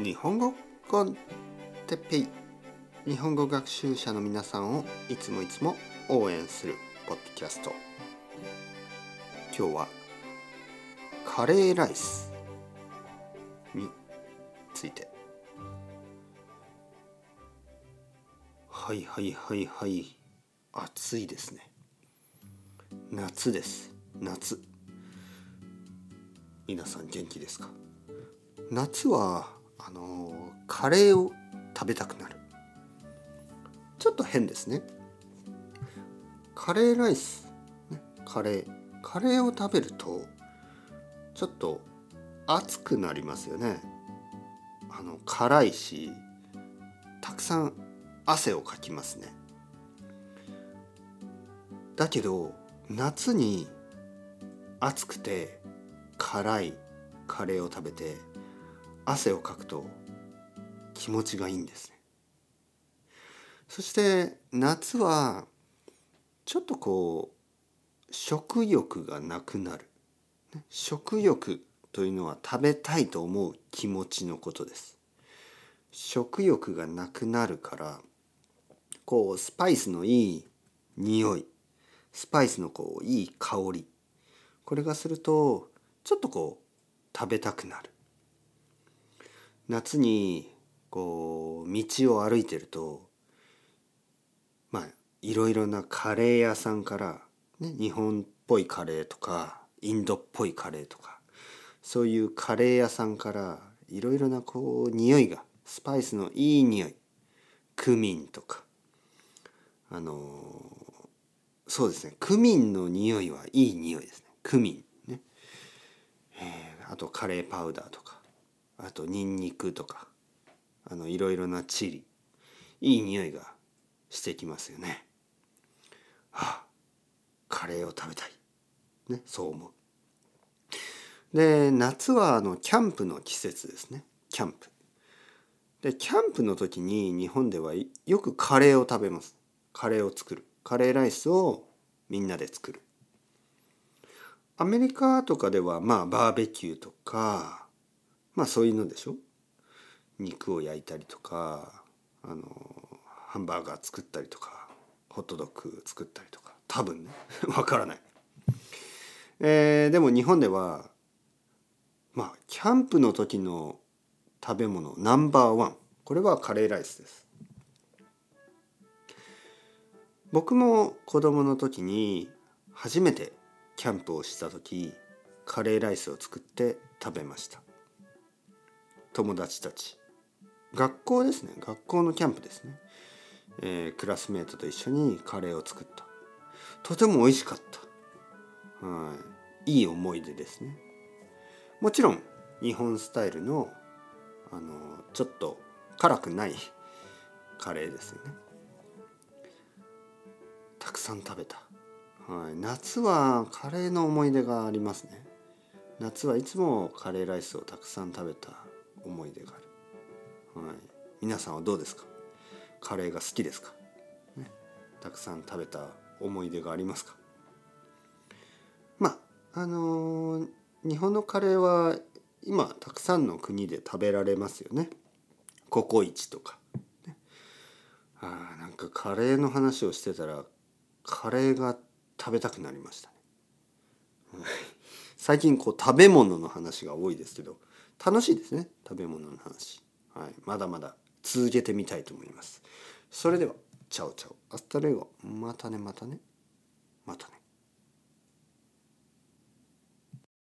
日本語コンテッペイ日本語学習者の皆さんをいつもいつも応援するポッドキャスト今日はカレーライスについて。はいはいはいはい。暑いですね。夏です。夏。皆さん元気ですか？夏はあのカレーを食べたくなる。ちょっと変ですね。カレーライス、カレー。カレーを食べるとちょっと熱くなりますよね。あの辛いしたくさん汗をかきますね。だけど夏に暑くて辛いカレーを食べて汗をかくと気持ちがいいんですね。そして夏はちょっとこう食欲がなくなる。食欲というのは食べたいと思う気持ちのことです。食欲がなくなるからこうスパイスのいい匂いスパイスのこういい香りこれがするとちょっとこう食べたくなる。夏にこう道を歩いてるとまあいろいろなカレー屋さんから、ね、日本っぽいカレーとかインドっぽいカレーとかそういうカレー屋さんからいろいろなこう匂いがスパイスのいい匂いクミンとかあのそうですねクミンの匂いはいい匂いですね。クミンね、あとカレーパウダーとか。あとニンニクとかあのいろいろなチリいい匂いがしてきますよね。はあカレーを食べたい、ね、そう思う。で夏はあのキャンプの季節ですねキャンプ。でキャンプの時に日本ではよくカレーを食べます。カレーを作るカレーライスをみんなで作る。アメリカとかではまあバーベキューとかまあそういうのでしょ？肉を焼いたりとかあのハンバーガー作ったりとかホットドッグ作ったりとか。多分ね。わからない、えー、でも日本ではまあキャンプの時の食べ物ナンバーワン。これはカレーライスです。僕も子供の時に初めてキャンプをした時カレーライスを作って食べました。友達たち。学校ですね。学校のキャンプですね、えー、クラスメートと一緒にカレーを作った。とても美味しかった。はい。いい思い出ですね。もちろん日本スタイルのあのちょっと辛くないカレーですよね。たくさん食べた、はい、夏はカレーの思い出がありますね。夏はいつもカレーライスをたくさん食べた。思い出がある、はい、皆さんはどうですか？カレーが好きですか、ね、たくさん食べた思い出がありますか？まああのー、日本のカレーは今たくさんの国で食べられますよね。ココイチとか、ね、あなんかカレーの話をしてたらカレーが食べたくなりましたね。最近こう食べ物の話が多いですけど楽しいですね食べ物の話、はい、まだまだ続けてみたいと思います。それでは Ciao ciao。Hasta luego。またねまたね。またね。